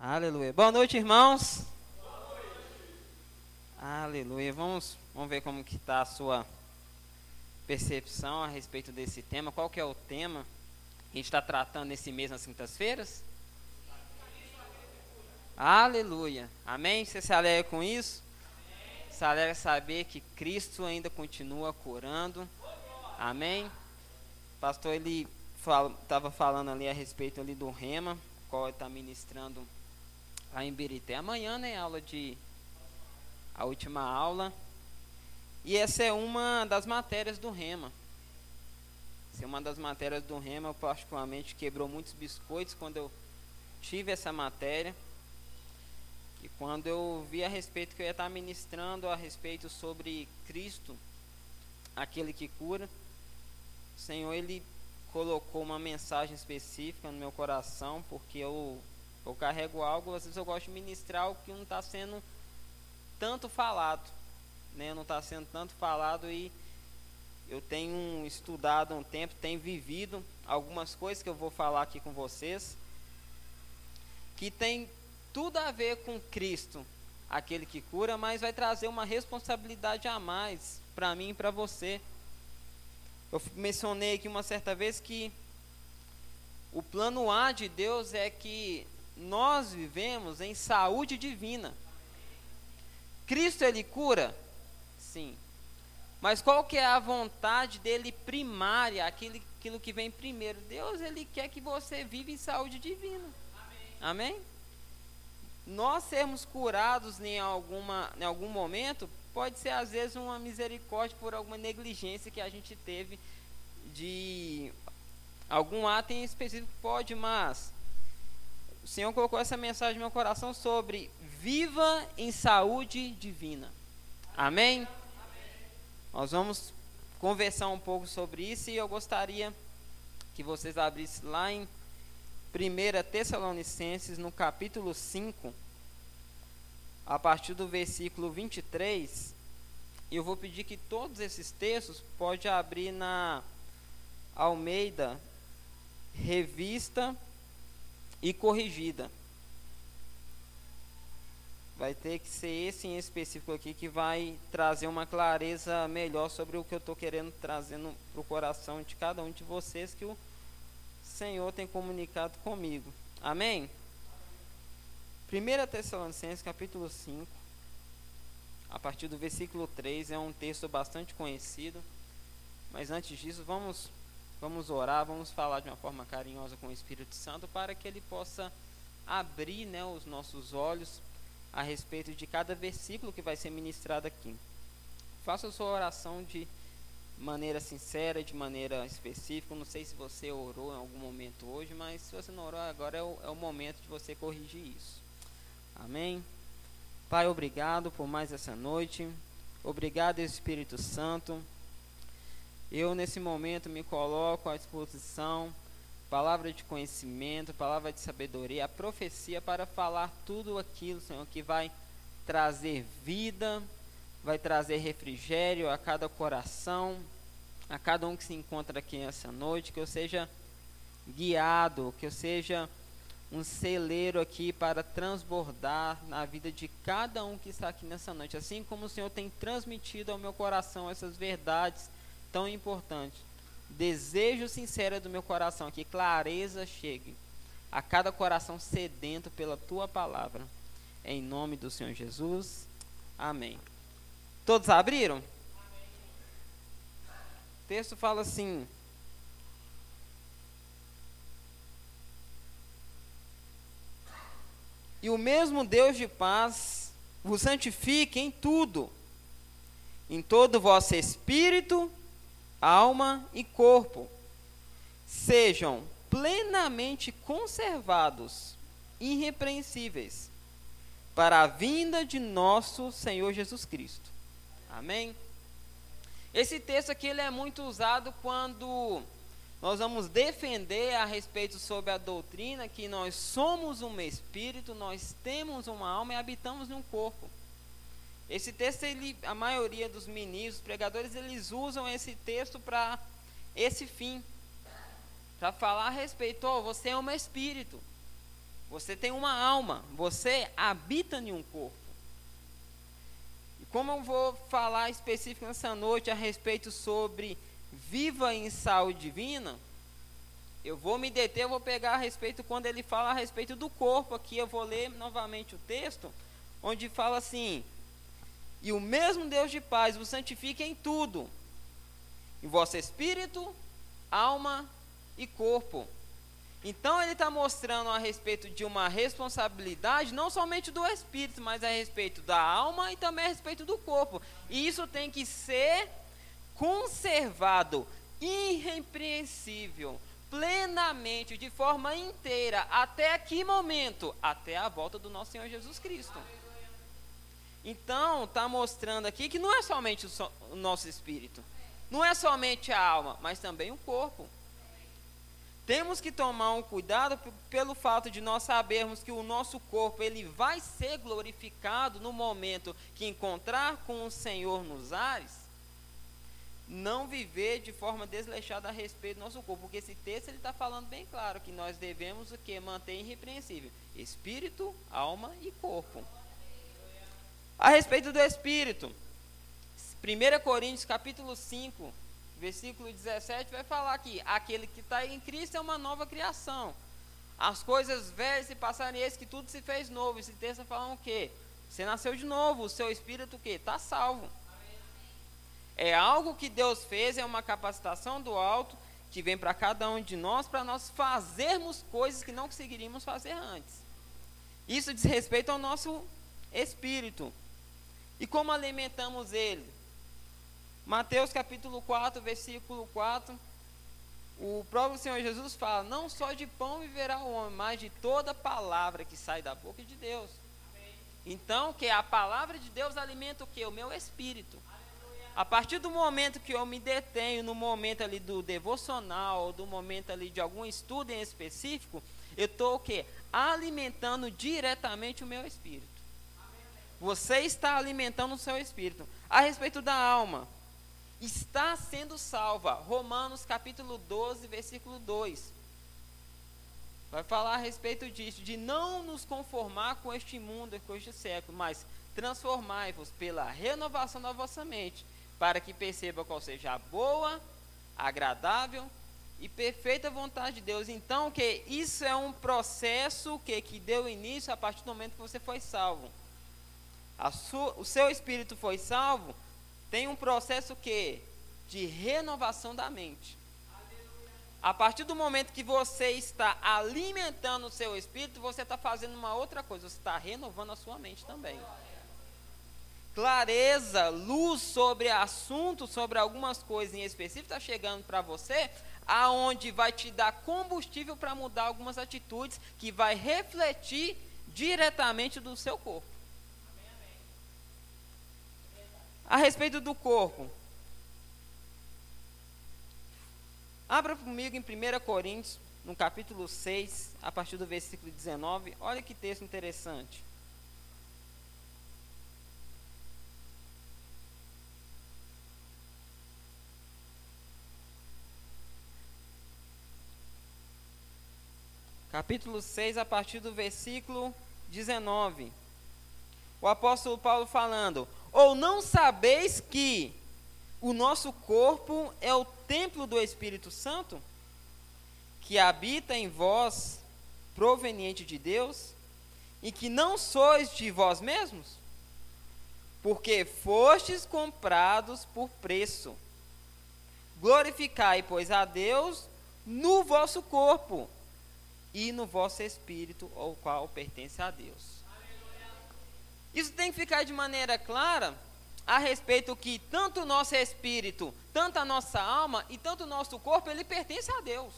Aleluia. Boa noite, irmãos. Boa noite. Aleluia. Vamos, vamos ver como que está a sua percepção a respeito desse tema. Qual que é o tema que a gente está tratando nesse mês nas quintas-feiras? Aleluia. Amém? Você se alegra com isso? Amém. Se alegra saber que Cristo ainda continua curando. Amém? O pastor ele estava falando ali a respeito ali do rema, qual está ministrando lá em Birité. Amanhã, né, aula de a última aula. E essa é uma das matérias do Rema. Essa é uma das matérias do Rema, particularmente quebrou muitos biscoitos quando eu tive essa matéria. E quando eu vi a respeito que eu ia estar ministrando a respeito sobre Cristo, aquele que cura, o Senhor ele colocou uma mensagem específica no meu coração, porque eu eu carrego algo, às vezes eu gosto de ministrar algo que não está sendo tanto falado, né? Não está sendo tanto falado e eu tenho estudado um tempo, tenho vivido algumas coisas que eu vou falar aqui com vocês, que tem tudo a ver com Cristo, aquele que cura, mas vai trazer uma responsabilidade a mais para mim e para você. Eu mencionei aqui uma certa vez que o plano A de Deus é que nós vivemos em saúde divina. Cristo ele cura? Sim. Mas qual que é a vontade dele primária, aquilo, aquilo que vem primeiro? Deus ele quer que você viva em saúde divina. Amém? Amém? Nós sermos curados em, alguma, em algum momento pode ser às vezes uma misericórdia por alguma negligência que a gente teve de algum ato em específico pode, mas o Senhor colocou essa mensagem no meu coração sobre viva em saúde divina. Amém? Amém? Nós vamos conversar um pouco sobre isso e eu gostaria que vocês abrissem lá em 1 Tessalonicenses, no capítulo 5, a partir do versículo 23. E eu vou pedir que todos esses textos pode abrir na Almeida Revista e corrigida. Vai ter que ser esse em específico aqui que vai trazer uma clareza melhor sobre o que eu estou querendo trazer para o coração de cada um de vocês que o Senhor tem comunicado comigo. Amém? 1 Tessalonicenses capítulo 5, a partir do versículo 3, é um texto bastante conhecido. Mas antes disso, vamos Vamos orar, vamos falar de uma forma carinhosa com o Espírito Santo para que ele possa abrir né, os nossos olhos a respeito de cada versículo que vai ser ministrado aqui. Faça a sua oração de maneira sincera, de maneira específica. Não sei se você orou em algum momento hoje, mas se você não orou, agora é o, é o momento de você corrigir isso. Amém? Pai, obrigado por mais essa noite. Obrigado, Espírito Santo eu, nesse momento, me coloco à disposição, palavra de conhecimento, palavra de sabedoria, a profecia para falar tudo aquilo, Senhor, que vai trazer vida, vai trazer refrigério a cada coração, a cada um que se encontra aqui essa noite, que eu seja guiado, que eu seja um celeiro aqui para transbordar na vida de cada um que está aqui nessa noite, assim como o Senhor tem transmitido ao meu coração essas verdades tão importante. Desejo sincero do meu coração que clareza chegue a cada coração sedento pela tua palavra. Em nome do Senhor Jesus. Amém. Todos abriram? O texto fala assim: E o mesmo Deus de paz vos santifique em tudo, em todo vosso espírito, alma e corpo sejam plenamente conservados, irrepreensíveis, para a vinda de nosso Senhor Jesus Cristo. Amém? Esse texto aqui ele é muito usado quando nós vamos defender a respeito sobre a doutrina que nós somos um espírito, nós temos uma alma e habitamos num corpo. Esse texto, ele, a maioria dos ministros, pregadores, eles usam esse texto para esse fim. Para falar a respeito, oh, você é um espírito. Você tem uma alma, você habita em um corpo. E como eu vou falar específico nessa noite a respeito sobre viva em saúde divina, eu vou me deter, eu vou pegar a respeito quando ele fala a respeito do corpo aqui, eu vou ler novamente o texto, onde fala assim: E o mesmo Deus de paz vos santifique em tudo, em vosso espírito, alma e corpo então ele está mostrando a respeito de uma responsabilidade não somente do espírito, mas a respeito da alma e também a respeito do corpo. E isso tem que ser conservado, irrepreensível, plenamente, de forma inteira, até que momento? Até a volta do nosso Senhor Jesus Cristo. Então, está mostrando aqui que não é somente o, so, o nosso espírito, não é somente a alma, mas também o corpo. Temos que tomar um cuidado pelo fato de nós sabermos que o nosso corpo ele vai ser glorificado no momento que encontrar com o Senhor nos ares. Não viver de forma desleixada a respeito do nosso corpo, porque esse texto ele está falando bem claro que nós devemos o que manter irrepreensível espírito, alma e corpo. A respeito do espírito, 1 Coríntios capítulo 5, versículo 17 vai falar aqui: aquele que está em Cristo é uma nova criação. As coisas velhas se passaram e eis que tudo se fez novo. Esse texto fala o quê? Você nasceu de novo, o seu espírito o quê? Está salvo. É algo que Deus fez, é uma capacitação do alto que vem para cada um de nós para nós fazermos coisas que não conseguiríamos fazer antes. Isso diz respeito ao nosso espírito. E como alimentamos ele? Mateus capítulo 4, versículo 4, o próprio Senhor Jesus fala: Não só de pão viverá o homem, mas de toda palavra que sai da boca de Deus. Amém. Então, que a palavra de Deus alimenta o que? O meu espírito. Aleluia. A partir do momento que eu me detenho no momento ali do devocional, do momento ali de algum estudo em específico, eu estou o quê? Alimentando diretamente o meu espírito. Você está alimentando o seu espírito. A respeito da alma, está sendo salva. Romanos capítulo 12, versículo 2. Vai falar a respeito disso, de não nos conformar com este mundo e com este século, mas transformai-vos pela renovação da vossa mente, para que perceba qual seja a boa, agradável e perfeita vontade de Deus. Então, que isso é um processo que, que deu início a partir do momento que você foi salvo. O seu espírito foi salvo, tem um processo que de renovação da mente. A partir do momento que você está alimentando o seu espírito, você está fazendo uma outra coisa, você está renovando a sua mente também. Clareza, luz sobre assunto, sobre algumas coisas em específico, está chegando para você, aonde vai te dar combustível para mudar algumas atitudes que vai refletir diretamente do seu corpo. A respeito do corpo. Abra comigo em 1 Coríntios, no capítulo 6, a partir do versículo 19. Olha que texto interessante. Capítulo 6, a partir do versículo 19. O apóstolo Paulo falando: ou não sabeis que o nosso corpo é o templo do Espírito Santo, que habita em vós, proveniente de Deus, e que não sois de vós mesmos? Porque fostes comprados por preço. Glorificai, pois, a Deus no vosso corpo e no vosso espírito, ao qual pertence a Deus. Isso tem que ficar de maneira clara a respeito que tanto o nosso espírito, tanto a nossa alma e tanto o nosso corpo, ele pertence a Deus.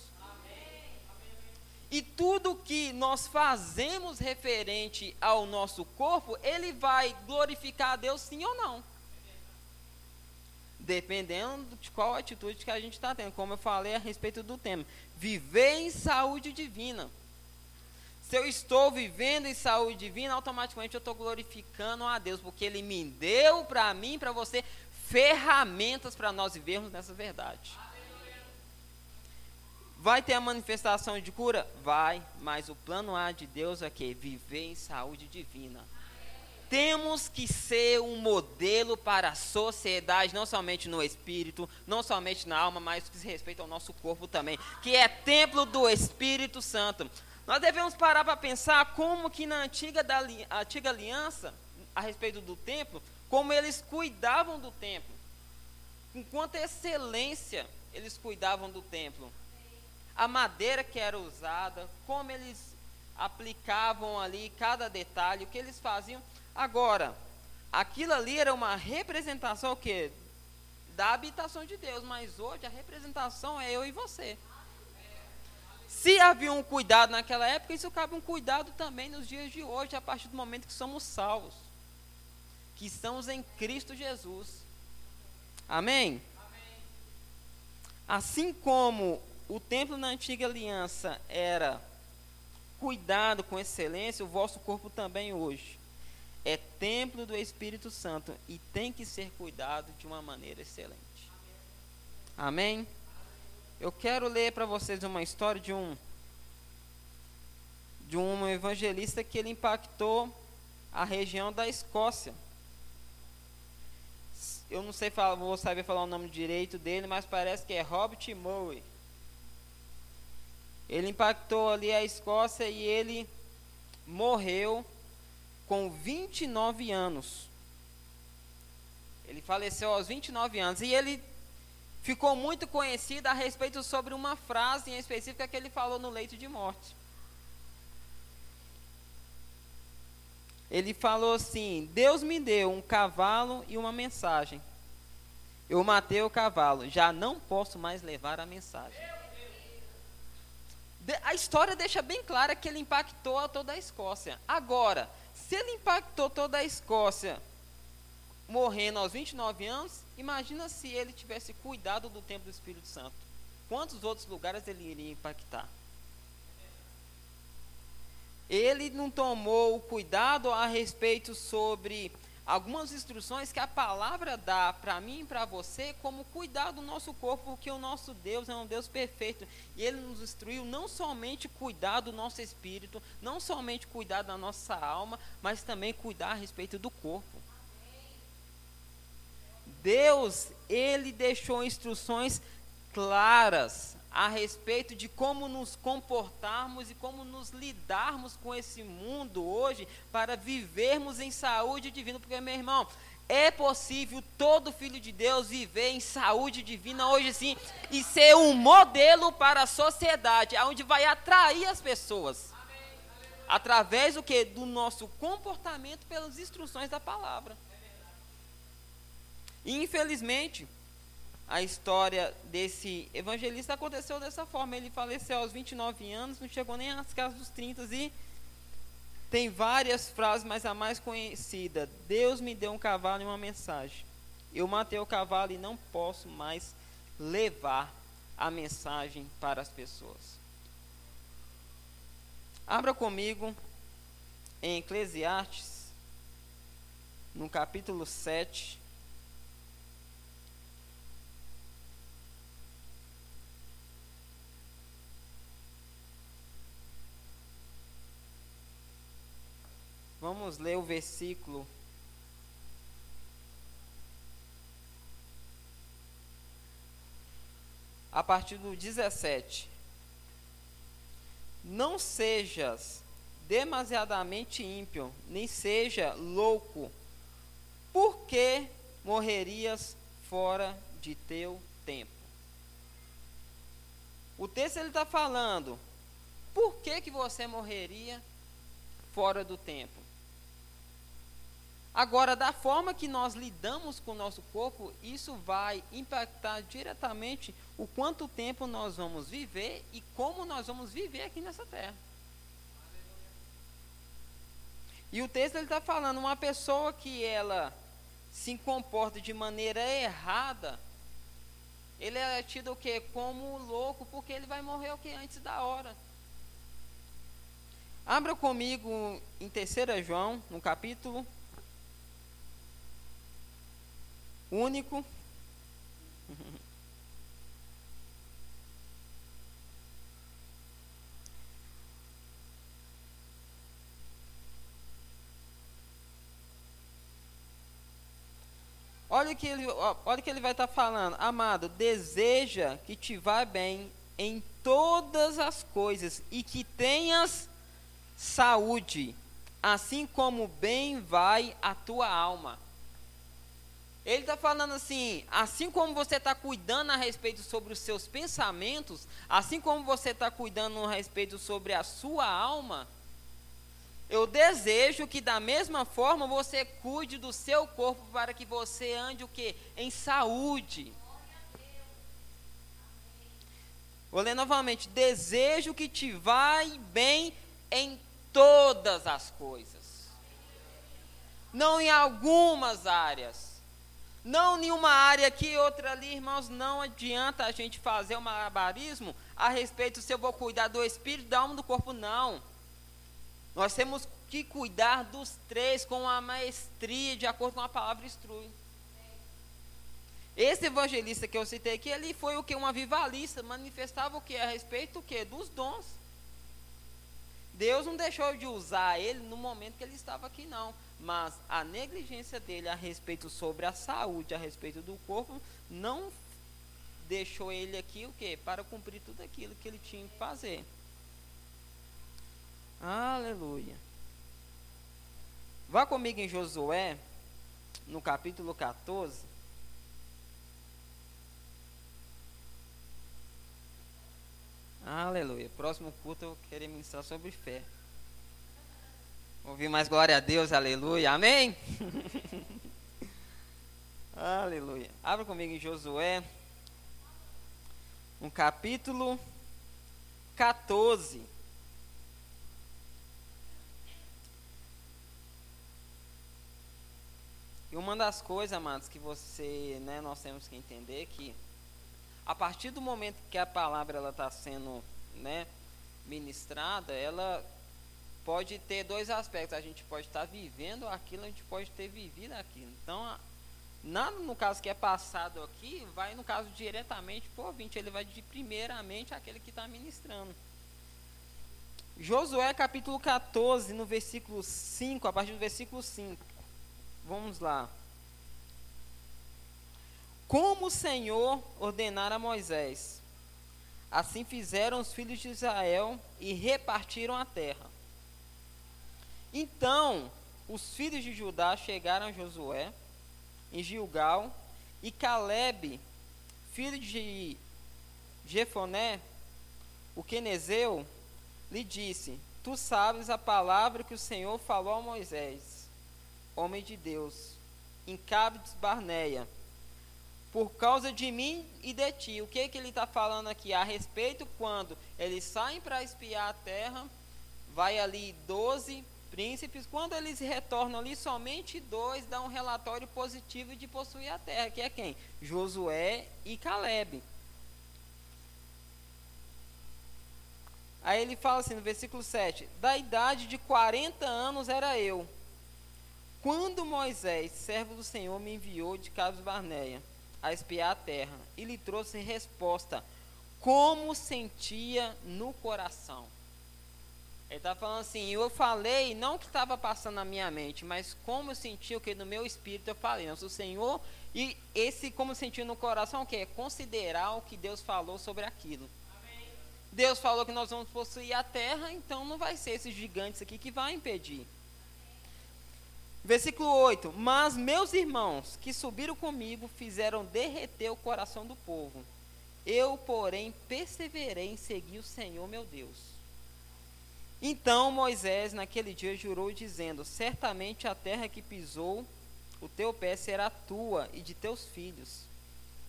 E tudo que nós fazemos referente ao nosso corpo, ele vai glorificar a Deus sim ou não. Dependendo de qual atitude que a gente está tendo. Como eu falei a respeito do tema. Viver em saúde divina. Se eu estou vivendo em saúde divina, automaticamente eu estou glorificando a Deus, porque Ele me deu para mim, para você, ferramentas para nós vivermos nessa verdade. Vai ter a manifestação de cura? Vai, mas o plano A de Deus é que viver em saúde divina. Temos que ser um modelo para a sociedade, não somente no espírito, não somente na alma, mas que se respeita ao nosso corpo também, que é templo do Espírito Santo. Nós devemos parar para pensar como que na antiga, da, antiga aliança, a respeito do templo, como eles cuidavam do templo. Com quanta excelência eles cuidavam do templo. A madeira que era usada, como eles aplicavam ali cada detalhe, o que eles faziam. Agora, aquilo ali era uma representação o quê? Da habitação de Deus, mas hoje a representação é eu e você. Se havia um cuidado naquela época, isso cabe um cuidado também nos dias de hoje, a partir do momento que somos salvos, que estamos em Cristo Jesus. Amém? Assim como o templo na antiga aliança era cuidado com excelência, o vosso corpo também hoje é templo do Espírito Santo e tem que ser cuidado de uma maneira excelente. Amém? Eu quero ler para vocês uma história de um de um evangelista que ele impactou a região da Escócia eu não sei falar, vou saber falar o nome direito dele, mas parece que é Robert Murray. Ele impactou ali a Escócia e ele morreu com 29 anos. Ele faleceu aos 29 anos e ele ficou muito conhecido a respeito sobre uma frase em específica que ele falou no leito de morte. ele falou assim: Deus me deu um cavalo e uma mensagem. Eu matei o cavalo, já não posso mais levar a mensagem. A história deixa bem clara que ele impactou toda a Escócia. Agora, se ele impactou toda a Escócia morrendo aos 29 anos, imagina se ele tivesse cuidado do templo do Espírito Santo. Quantos outros lugares ele iria impactar? ele não tomou o cuidado a respeito sobre algumas instruções que a palavra dá para mim e para você como cuidar do nosso corpo, porque o nosso Deus é um Deus perfeito. E ele nos instruiu não somente cuidar do nosso espírito, não somente cuidar da nossa alma, mas também cuidar a respeito do corpo. Deus, ele deixou instruções claras a respeito de como nos comportarmos e como nos lidarmos com esse mundo hoje para vivermos em saúde divina. Porque, meu irmão, é possível todo filho de Deus viver em saúde divina hoje sim e ser um modelo para a sociedade, onde vai atrair as pessoas. Através do que? Do nosso comportamento pelas instruções da palavra. E, infelizmente, a história desse evangelista aconteceu dessa forma. Ele faleceu aos 29 anos, não chegou nem às casas dos 30 e tem várias frases, mas a mais conhecida: Deus me deu um cavalo e uma mensagem. Eu matei o cavalo e não posso mais levar a mensagem para as pessoas. Abra comigo em Eclesiastes, no capítulo 7. Vamos ler o versículo. A partir do 17. Não sejas demasiadamente ímpio, nem seja louco, porque morrerias fora de teu tempo. O texto ele está falando, por que, que você morreria fora do tempo? Agora, da forma que nós lidamos com o nosso corpo, isso vai impactar diretamente o quanto tempo nós vamos viver e como nós vamos viver aqui nessa terra. E o texto ele está falando uma pessoa que ela se comporta de maneira errada, ele é tido o quê? Como louco, porque ele vai morrer o que antes da hora. Abra comigo em 3 João, no capítulo único. Olha o que ele, olha que ele vai estar falando. Amado, deseja que te vá bem em todas as coisas e que tenhas saúde, assim como bem vai a tua alma. Ele está falando assim: assim como você está cuidando a respeito sobre os seus pensamentos, assim como você está cuidando a respeito sobre a sua alma, eu desejo que da mesma forma você cuide do seu corpo para que você ande o que? Em saúde. Vou ler novamente. Desejo que te vai bem em todas as coisas. Não em algumas áreas. Não em uma área aqui outra ali, irmãos, não adianta a gente fazer um malabarismo a respeito se eu vou cuidar do espírito, da alma do corpo, não. Nós temos que cuidar dos três com a maestria, de acordo com a palavra instrui. Esse evangelista que eu citei aqui, ele foi o que? Um avivalista, manifestava o que? A respeito o que? Dos dons. Deus não deixou de usar ele no momento que ele estava aqui, não. Mas a negligência dele a respeito sobre a saúde, a respeito do corpo, não deixou ele aqui o quê? Para cumprir tudo aquilo que ele tinha que fazer. Aleluia. Vá comigo em Josué, no capítulo 14. Aleluia. Próximo culto eu quero ministrar sobre fé. Ouvir mais glória a Deus, aleluia. Amém? aleluia. Abra comigo em Josué, no capítulo 14. E uma das coisas, amados, que você, né, nós temos que entender que a partir do momento que a palavra ela está sendo né, ministrada, ela pode ter dois aspectos. A gente pode estar vivendo aquilo, a gente pode ter vivido aquilo. Então, nada no caso que é passado aqui, vai no caso diretamente para o ouvinte. Ele vai de primeiramente aquele que está ministrando. Josué capítulo 14, no versículo 5, a partir do versículo 5. Vamos lá como o Senhor ordenara a Moisés. Assim fizeram os filhos de Israel e repartiram a terra. Então, os filhos de Judá chegaram a Josué em Gilgal e Caleb, filho de Jefoné, o quenezeu, lhe disse: Tu sabes a palavra que o Senhor falou a Moisés, homem de Deus, em Cabes Barneia por causa de mim e de ti. O que, que ele está falando aqui? A respeito quando eles saem para espiar a terra, vai ali 12 príncipes, quando eles retornam ali, somente dois dão um relatório positivo de possuir a terra, que é quem? Josué e Caleb. Aí ele fala assim no versículo 7: Da idade de 40 anos era eu, quando Moisés, servo do Senhor, me enviou de Cabos Barneia a espiar a terra e lhe trouxe resposta, como sentia no coração. Ele está falando assim, eu falei, não que estava passando na minha mente, mas como eu sentia o que no meu espírito eu falei, não, o Senhor, e esse como sentiu no coração, o que é? Considerar o que Deus falou sobre aquilo. Amém. Deus falou que nós vamos possuir a terra, então não vai ser esses gigantes aqui que vai impedir. Versículo 8: Mas meus irmãos que subiram comigo fizeram derreter o coração do povo. Eu, porém, perseverei em seguir o Senhor meu Deus. Então Moisés, naquele dia, jurou, dizendo: Certamente a terra que pisou o teu pé será tua e de teus filhos,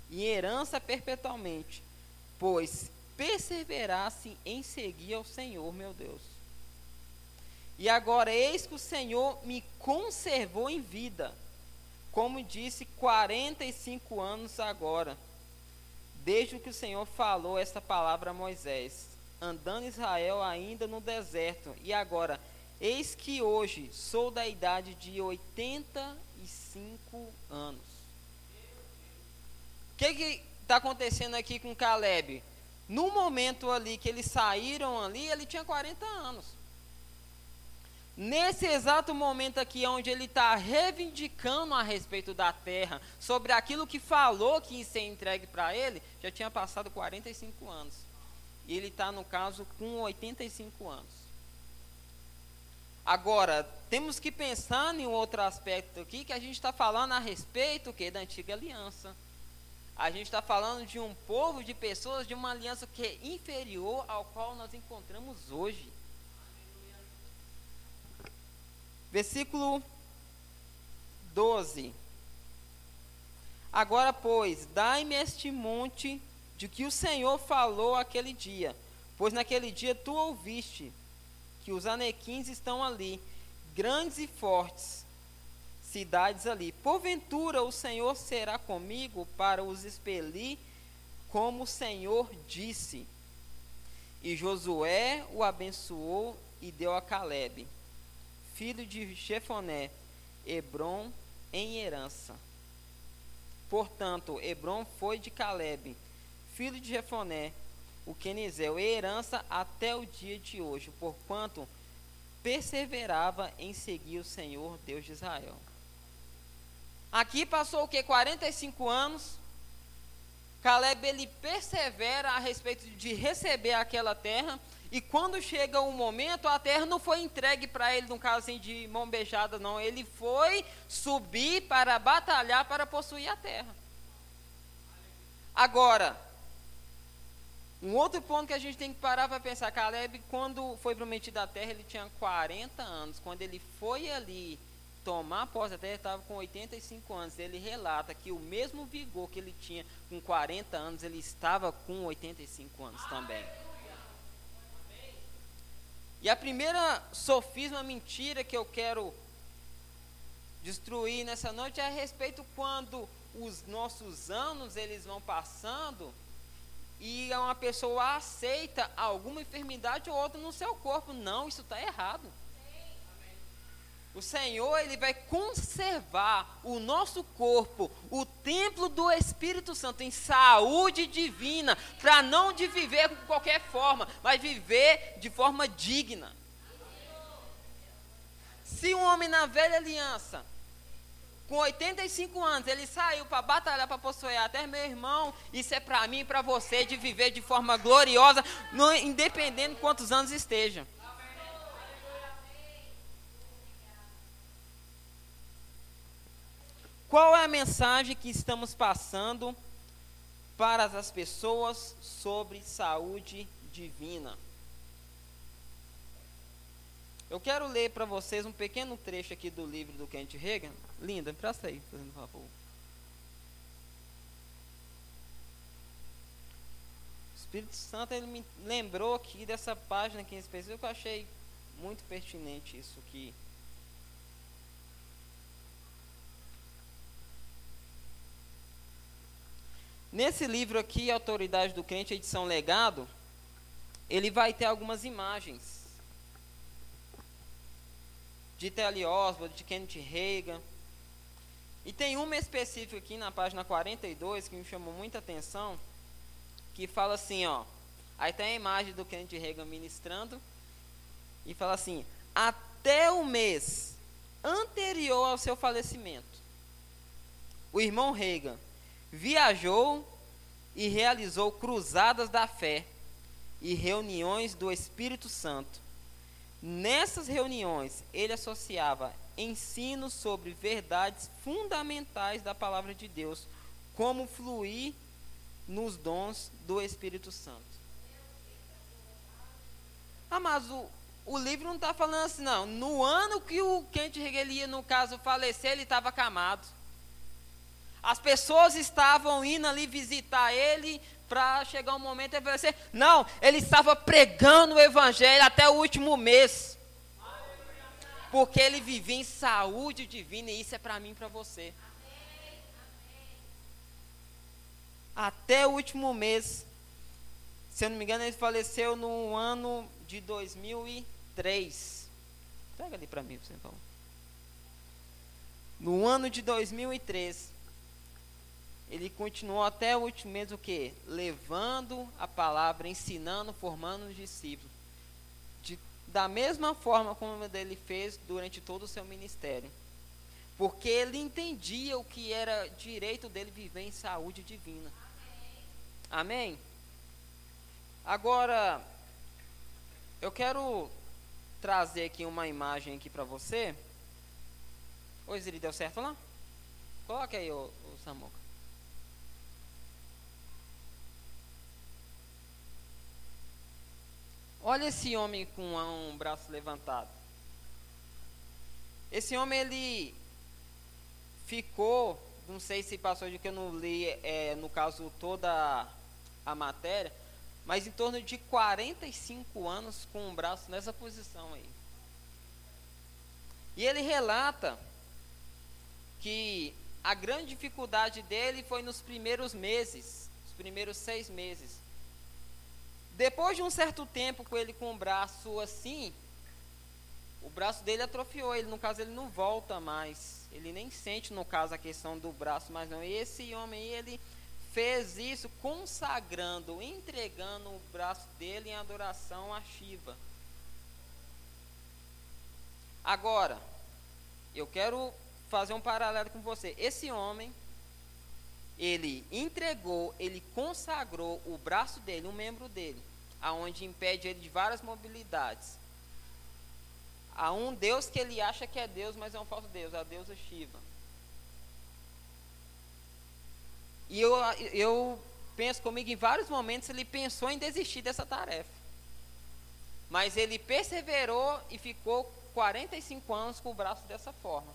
e herança perpetuamente, pois perseverasse em seguir ao Senhor meu Deus. E agora, eis que o Senhor me conservou em vida, como disse, 45 anos agora, desde que o Senhor falou esta palavra a Moisés, andando Israel ainda no deserto. E agora, eis que hoje sou da idade de 85 anos. O que está acontecendo aqui com Caleb? No momento ali que eles saíram ali, ele tinha 40 anos. Nesse exato momento aqui, onde ele está reivindicando a respeito da terra, sobre aquilo que falou que ia ser entregue para ele, já tinha passado 45 anos. E ele está, no caso, com 85 anos. Agora, temos que pensar em outro aspecto aqui, que a gente está falando a respeito que, da antiga aliança. A gente está falando de um povo, de pessoas, de uma aliança que é inferior ao qual nós encontramos hoje. Versículo 12. Agora, pois, dai-me este monte de que o Senhor falou aquele dia, pois naquele dia tu ouviste que os anequins estão ali, grandes e fortes cidades ali. Porventura o Senhor será comigo para os expelir, como o Senhor disse. E Josué o abençoou e deu a Caleb filho de Jefoné, Hebron em herança. Portanto, Hebron foi de Caleb, filho de Jefoné, o Quenizeu, em herança até o dia de hoje, porquanto perseverava em seguir o Senhor, Deus de Israel. Aqui passou o que? 45 anos. Caleb ele persevera a respeito de receber aquela terra e quando chega o momento, a terra não foi entregue para ele, no caso assim, de mão beijada, não. Ele foi subir para batalhar para possuir a terra. Agora, um outro ponto que a gente tem que parar para pensar, Caleb, quando foi prometido a terra, ele tinha 40 anos. Quando ele foi ali tomar posse da terra, estava com 85 anos. Ele relata que o mesmo vigor que ele tinha com 40 anos, ele estava com 85 anos também. E a primeira sofisma mentira que eu quero destruir nessa noite é a respeito quando os nossos anos eles vão passando e uma pessoa aceita alguma enfermidade ou outra no seu corpo. Não, isso está errado. O Senhor, Ele vai conservar o nosso corpo, o templo do Espírito Santo, em saúde divina, para não de viver de qualquer forma, mas viver de forma digna. Se um homem na velha aliança, com 85 anos, ele saiu para batalhar para possuir até meu irmão, isso é para mim e para você, de viver de forma gloriosa, independente de quantos anos esteja. Qual é a mensagem que estamos passando para as pessoas sobre saúde divina? Eu quero ler para vocês um pequeno trecho aqui do livro do Kent Reagan. Linda, presta aí, fazendo favor. O Espírito Santo ele me lembrou aqui dessa página aqui em específico que eu achei muito pertinente isso aqui. Nesse livro aqui, Autoridade do Crente, edição Legado, ele vai ter algumas imagens de T.L. Oswald, de Kenneth Reagan. E tem uma específica aqui na página 42 que me chamou muita atenção, que fala assim, ó. Aí tem a imagem do Kenneth Reagan ministrando e fala assim: até o mês anterior ao seu falecimento, o irmão Reagan viajou e realizou cruzadas da fé e reuniões do Espírito Santo. Nessas reuniões, ele associava ensinos sobre verdades fundamentais da palavra de Deus, como fluir nos dons do Espírito Santo. Ah, mas o, o livro não está falando assim, não. No ano que o Kent Hegel no caso, falecer, ele estava acamado. As pessoas estavam indo ali visitar ele para chegar um momento e dizer, não, ele estava pregando o evangelho até o último mês. Porque ele vivia em saúde divina e isso é para mim e para você. Até o último mês. Se eu não me engano, ele faleceu no ano de 2003. Pega ali para mim, por favor. No ano de 2003 ele continuou até o último mês o quê? Levando a palavra, ensinando, formando os discípulos. Da mesma forma como ele fez durante todo o seu ministério. Porque ele entendia o que era direito dele viver em saúde divina. Amém? Agora, eu quero trazer aqui uma imagem aqui para você. Oi, Ziri, deu certo lá? Coloque aí o, o Samuca. Olha esse homem com um braço levantado. Esse homem, ele ficou, não sei se passou de que eu não li, é, no caso, toda a matéria, mas em torno de 45 anos com o braço nessa posição aí. E ele relata que a grande dificuldade dele foi nos primeiros meses, os primeiros seis meses. Depois de um certo tempo com ele com o braço assim, o braço dele atrofiou, ele no caso ele não volta mais. Ele nem sente no caso a questão do braço mais não. Esse homem ele fez isso consagrando, entregando o braço dele em adoração a Shiva. Agora, eu quero fazer um paralelo com você. Esse homem, ele entregou, ele consagrou o braço dele, um membro dele, aonde impede ele de várias mobilidades. A um Deus que ele acha que é Deus, mas é um falso Deus, a deusa Shiva. E eu, eu penso comigo, em vários momentos ele pensou em desistir dessa tarefa. Mas ele perseverou e ficou 45 anos com o braço dessa forma.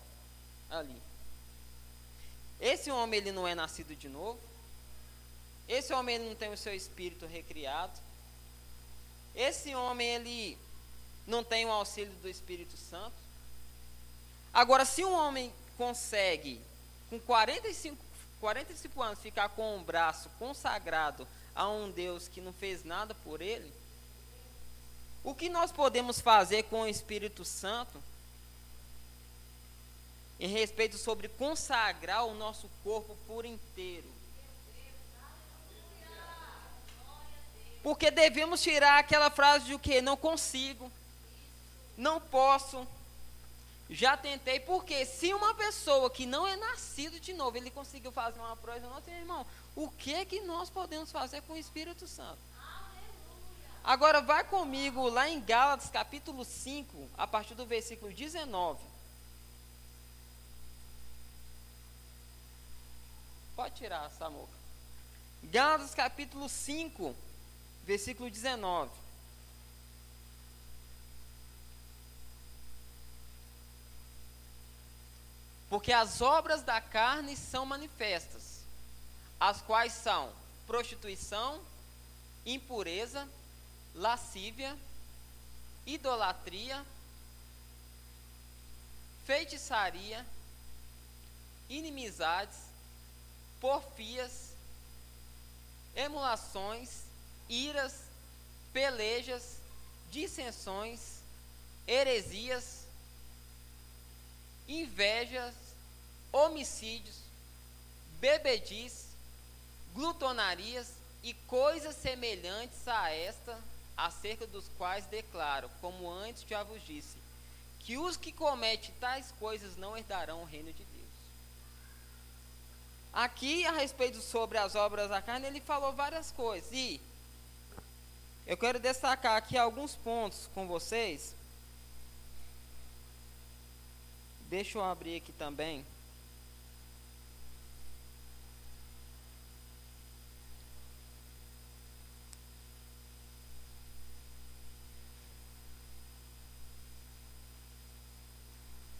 Ali. Esse homem ele não é nascido de novo. Esse homem ele não tem o seu espírito recriado. Esse homem ele não tem o auxílio do Espírito Santo. Agora, se um homem consegue, com 45 45 anos ficar com o braço consagrado a um Deus que não fez nada por ele, o que nós podemos fazer com o Espírito Santo em respeito sobre consagrar o nosso corpo por inteiro? Porque devemos tirar aquela frase de o que? Não consigo, não posso, já tentei, porque se uma pessoa que não é nascido de novo, ele conseguiu fazer uma proeza, nosso irmão, o que é que nós podemos fazer com o Espírito Santo? Agora vai comigo lá em Gálatas capítulo 5, a partir do versículo 19. Pode tirar, Samuca. Gálatas capítulo 5, versículo 19. Porque as obras da carne são manifestas, as quais são prostituição, impureza, lascívia, idolatria, feitiçaria, inimizades, porfias, emulações, iras, pelejas, dissensões, heresias, invejas, homicídios, bebediz, glutonarias e coisas semelhantes a esta, acerca dos quais declaro, como antes já vos disse, que os que cometem tais coisas não herdarão o reino de Deus. Aqui, a respeito sobre as obras da carne, ele falou várias coisas. E eu quero destacar aqui alguns pontos com vocês Deixa eu abrir aqui também.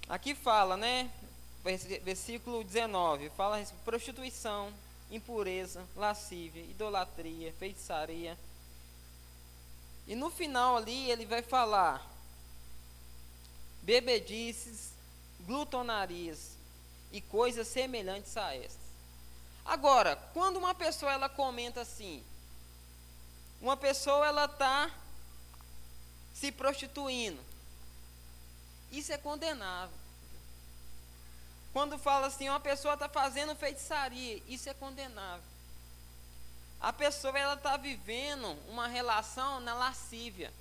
Aqui fala, né? Versículo 19: fala prostituição, impureza, lascívia, idolatria, feitiçaria. E no final ali ele vai falar bebedices, glutonarias e coisas semelhantes a estas. Agora, quando uma pessoa ela comenta assim, uma pessoa ela está se prostituindo, isso é condenável. Quando fala assim, uma pessoa está fazendo feitiçaria, isso é condenável. A pessoa ela está vivendo uma relação na lascívia.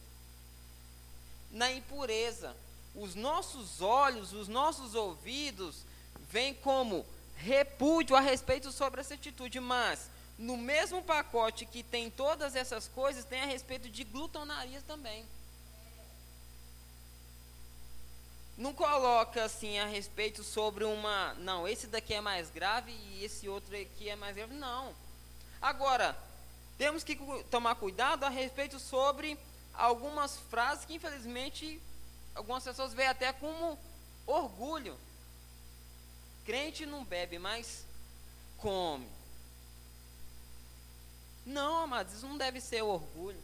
na impureza. Os nossos olhos, os nossos ouvidos, vêm como repúdio a respeito sobre essa atitude, mas no mesmo pacote que tem todas essas coisas, tem a respeito de glutonaria também. Não coloca assim a respeito sobre uma. Não, esse daqui é mais grave e esse outro aqui é mais grave. Não. Agora, temos que tomar cuidado a respeito sobre algumas frases que, infelizmente, algumas pessoas veem até como orgulho. Crente não bebe, mas come. Não, amados, isso não deve ser orgulho.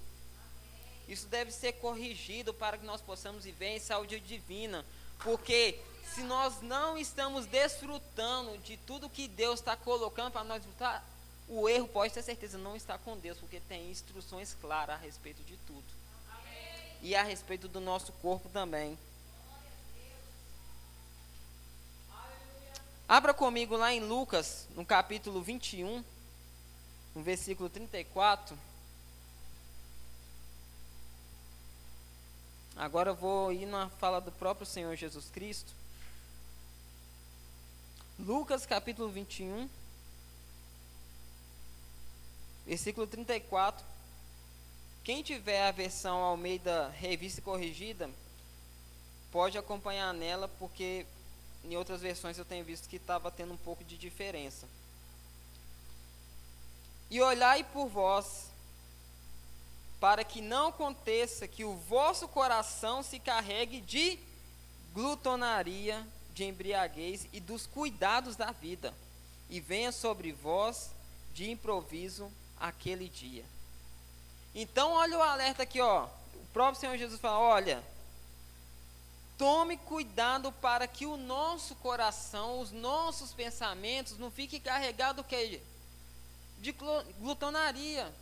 Isso deve ser corrigido para que nós possamos viver em saúde divina. Porque se nós não estamos desfrutando de tudo que Deus está colocando para nós desfrutar, o erro pode ter certeza não está com Deus, porque tem instruções claras a respeito de tudo. Amém. E a respeito do nosso corpo também. Abra comigo lá em Lucas, no capítulo 21, no versículo 34. Agora eu vou ir na fala do próprio Senhor Jesus Cristo. Lucas capítulo 21, versículo 34. Quem tiver a versão Almeida Revista Corrigida, pode acompanhar nela, porque em outras versões eu tenho visto que estava tendo um pouco de diferença. E olhai por vós para que não aconteça que o vosso coração se carregue de glutonaria, de embriaguez e dos cuidados da vida, e venha sobre vós de improviso aquele dia. Então, olha o alerta aqui, ó. O próprio Senhor Jesus fala: olha, tome cuidado para que o nosso coração, os nossos pensamentos não fiquem carregados de glutonaria,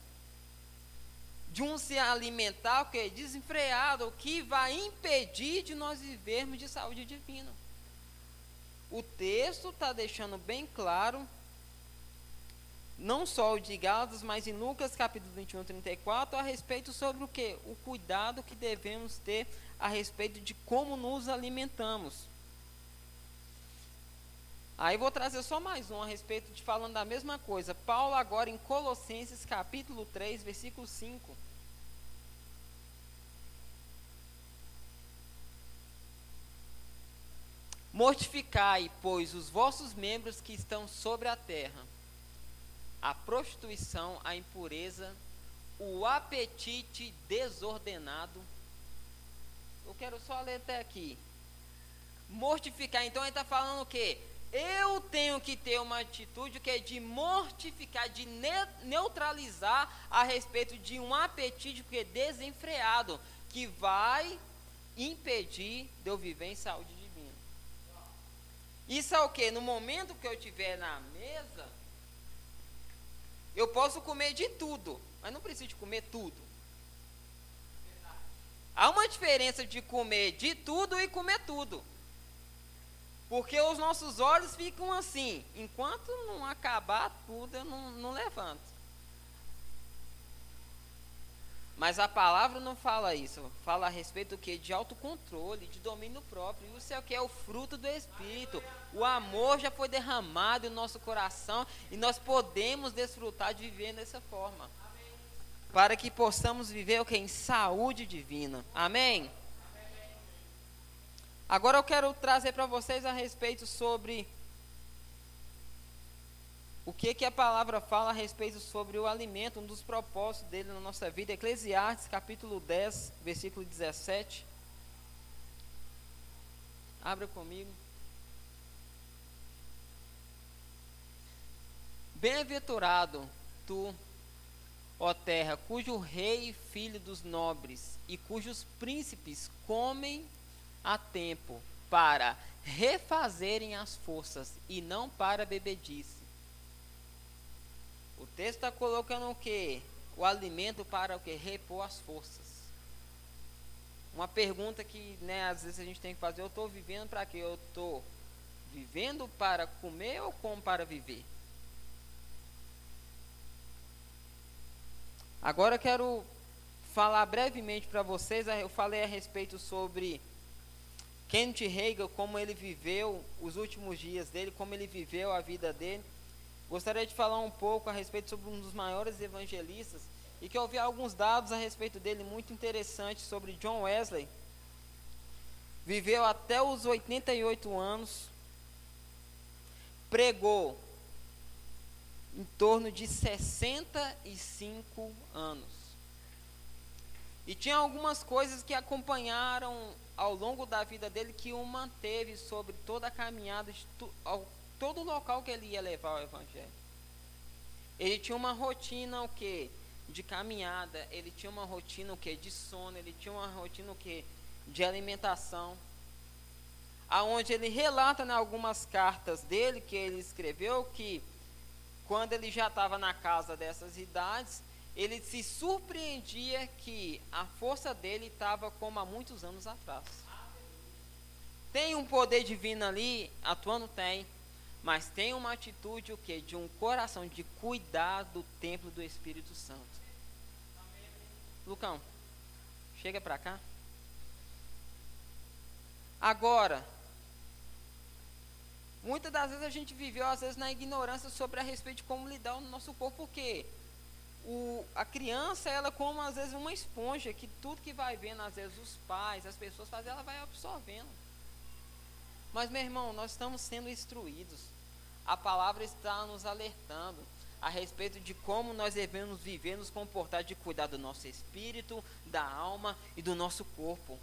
de um se alimentar o que desenfreado, o que vai impedir de nós vivermos de saúde divina. O texto está deixando bem claro, não só o de Gálatas, mas em Lucas capítulo 21, 34, a respeito sobre o que? O cuidado que devemos ter a respeito de como nos alimentamos. Aí vou trazer só mais um a respeito de falando da mesma coisa. Paulo agora em Colossenses capítulo 3, versículo 5. Mortificai, pois, os vossos membros que estão sobre a terra, a prostituição, a impureza, o apetite desordenado. Eu quero só ler até aqui. Mortificar, então ele está falando o quê? Eu tenho que ter uma atitude que é de mortificar, de neutralizar a respeito de um apetite que é desenfreado, que vai impedir de eu viver em saúde divina. Isso é o que? No momento que eu estiver na mesa, eu posso comer de tudo, mas não preciso de comer tudo. Há uma diferença de comer de tudo e comer tudo. Porque os nossos olhos ficam assim. Enquanto não acabar tudo, eu não, não levanto. Mas a palavra não fala isso. Fala a respeito do que? De autocontrole, de domínio próprio. E isso é o que é o fruto do Espírito. O amor já foi derramado em nosso coração e nós podemos desfrutar de viver dessa forma. Para que possamos viver o que? Em saúde divina. Amém? Agora eu quero trazer para vocês a respeito sobre o que, que a palavra fala a respeito sobre o alimento, um dos propósitos dele na nossa vida. Eclesiastes, capítulo 10, versículo 17. Abra comigo. Bem-aventurado tu, ó terra, cujo rei filho dos nobres e cujos príncipes comem a tempo para refazerem as forças e não para bebedice. O texto está colocando o que? O alimento para o que? Repor as forças. Uma pergunta que né, às vezes a gente tem que fazer, eu estou vivendo para quê? Eu estou vivendo para comer ou como para viver? Agora eu quero falar brevemente para vocês. Eu falei a respeito sobre Kenneth Hagel, como ele viveu os últimos dias dele, como ele viveu a vida dele. Gostaria de falar um pouco a respeito sobre um dos maiores evangelistas e que eu vi alguns dados a respeito dele muito interessantes sobre John Wesley. Viveu até os 88 anos, pregou em torno de 65 anos. E tinha algumas coisas que acompanharam ao longo da vida dele que o manteve sobre toda a caminhada, ao, todo local que ele ia levar o evangelho. Ele tinha uma rotina o que de caminhada, ele tinha uma rotina o que de sono, ele tinha uma rotina o que de alimentação. Aonde ele relata em algumas cartas dele que ele escreveu que quando ele já estava na casa dessas idades, ele se surpreendia que a força dele estava como há muitos anos atrás. Tem um poder divino ali, atuando tem, mas tem uma atitude o que de um coração de cuidar do templo do Espírito Santo. Lucão, chega para cá. Agora, muitas das vezes a gente viveu às vezes na ignorância sobre a respeito de como lidar no nosso corpo, porque o, a criança, ela como às vezes uma esponja, que tudo que vai vendo, às vezes os pais, as pessoas fazem, ela vai absorvendo. Mas, meu irmão, nós estamos sendo instruídos. A palavra está nos alertando a respeito de como nós devemos viver, nos comportar, de cuidar do nosso espírito, da alma e do nosso corpo.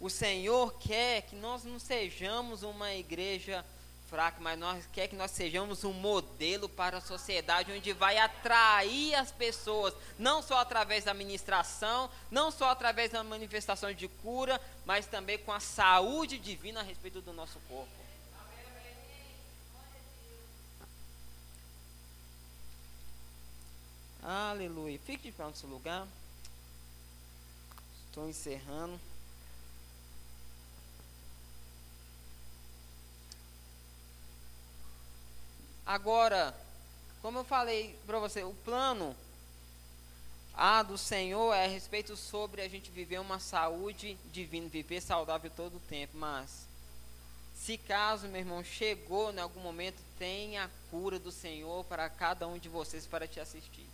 O Senhor quer que nós não sejamos uma igreja fraco, mas nós quer que nós sejamos um modelo para a sociedade onde vai atrair as pessoas, não só através da ministração, não só através da manifestação de cura, mas também com a saúde divina a respeito do nosso corpo. Aleluia. Fique de pé no seu lugar. Estou encerrando. Agora, como eu falei para você, o plano A do Senhor é a respeito sobre a gente viver uma saúde divina, viver saudável todo o tempo, mas se caso, meu irmão, chegou em algum momento, tem a cura do Senhor para cada um de vocês para te assistir.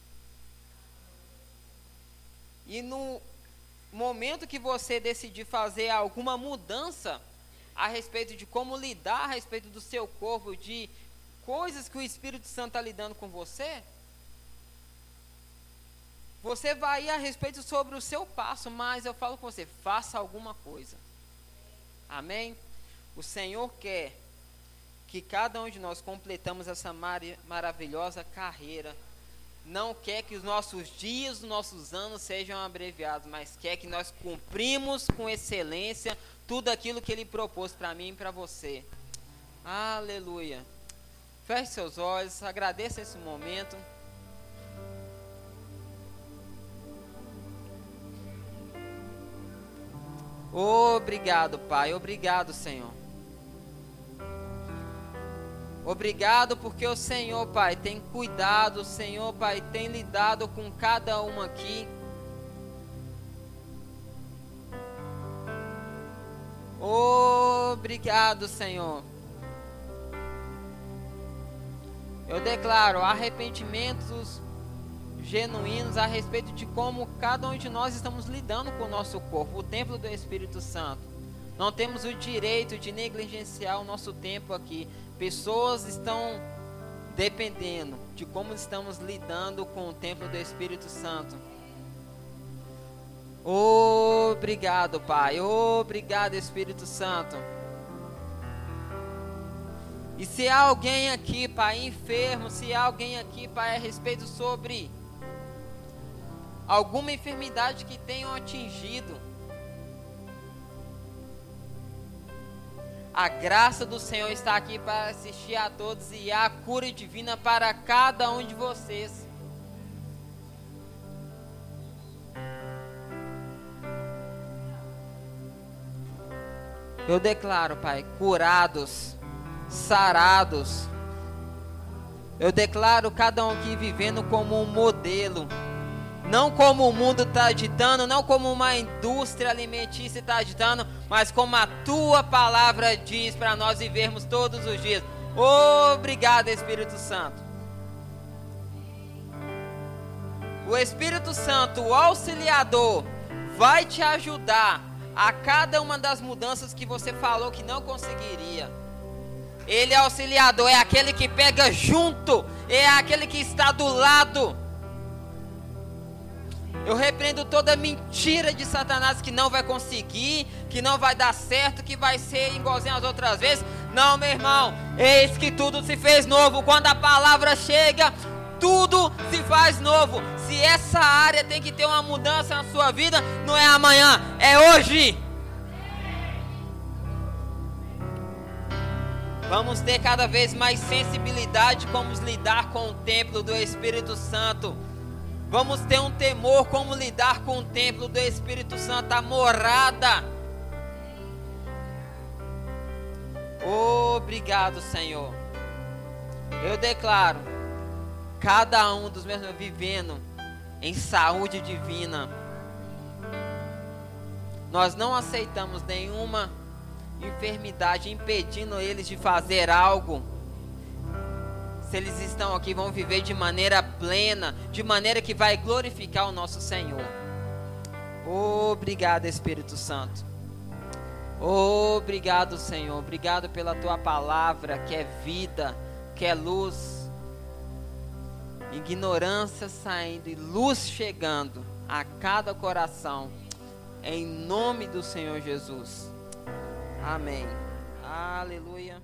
E no momento que você decidir fazer alguma mudança a respeito de como lidar a respeito do seu corpo, de coisas que o Espírito Santo está lidando com você, você vai ir a respeito sobre o seu passo, mas eu falo com você, faça alguma coisa. Amém? O Senhor quer que cada um de nós completamos essa mar maravilhosa carreira. Não quer que os nossos dias, os nossos anos sejam abreviados, mas quer que nós cumprimos com excelência tudo aquilo que Ele propôs para mim e para você. Aleluia. Feche seus olhos, agradeça esse momento. Obrigado, Pai. Obrigado, Senhor. Obrigado porque o Senhor, Pai, tem cuidado, o Senhor, Pai, tem lidado com cada um aqui. Obrigado, Senhor. Eu declaro arrependimentos genuínos a respeito de como cada um de nós estamos lidando com o nosso corpo, o templo do Espírito Santo. Não temos o direito de negligenciar o nosso tempo aqui. Pessoas estão dependendo de como estamos lidando com o templo do Espírito Santo. Obrigado, Pai. Obrigado, Espírito Santo. E se há alguém aqui, Pai, enfermo, se há alguém aqui, Pai, a respeito sobre alguma enfermidade que tenham atingido, a graça do Senhor está aqui para assistir a todos e há cura divina para cada um de vocês. Eu declaro, Pai, curados sarados. Eu declaro cada um aqui vivendo como um modelo não como o mundo está ditando, não como uma indústria alimentícia está ditando, mas como a tua palavra diz para nós vivermos todos os dias. Obrigado, Espírito Santo. O Espírito Santo, o auxiliador, vai te ajudar a cada uma das mudanças que você falou que não conseguiria. Ele é auxiliador, é aquele que pega junto, é aquele que está do lado. Eu repreendo toda mentira de Satanás que não vai conseguir, que não vai dar certo, que vai ser igualzinho às outras vezes. Não, meu irmão, eis que tudo se fez novo. Quando a palavra chega, tudo se faz novo. Se essa área tem que ter uma mudança na sua vida, não é amanhã, é hoje. Vamos ter cada vez mais sensibilidade como lidar com o templo do Espírito Santo. Vamos ter um temor como lidar com o templo do Espírito Santo, a morada. Obrigado, Senhor. Eu declaro, cada um dos meus vivendo em saúde divina. Nós não aceitamos nenhuma enfermidade impedindo eles de fazer algo se eles estão aqui, vão viver de maneira plena, de maneira que vai glorificar o nosso Senhor. Obrigado, Espírito Santo. Obrigado, Senhor. Obrigado pela tua palavra, que é vida, que é luz. Ignorância saindo e luz chegando a cada coração. Em nome do Senhor Jesus. Amém. Aleluia.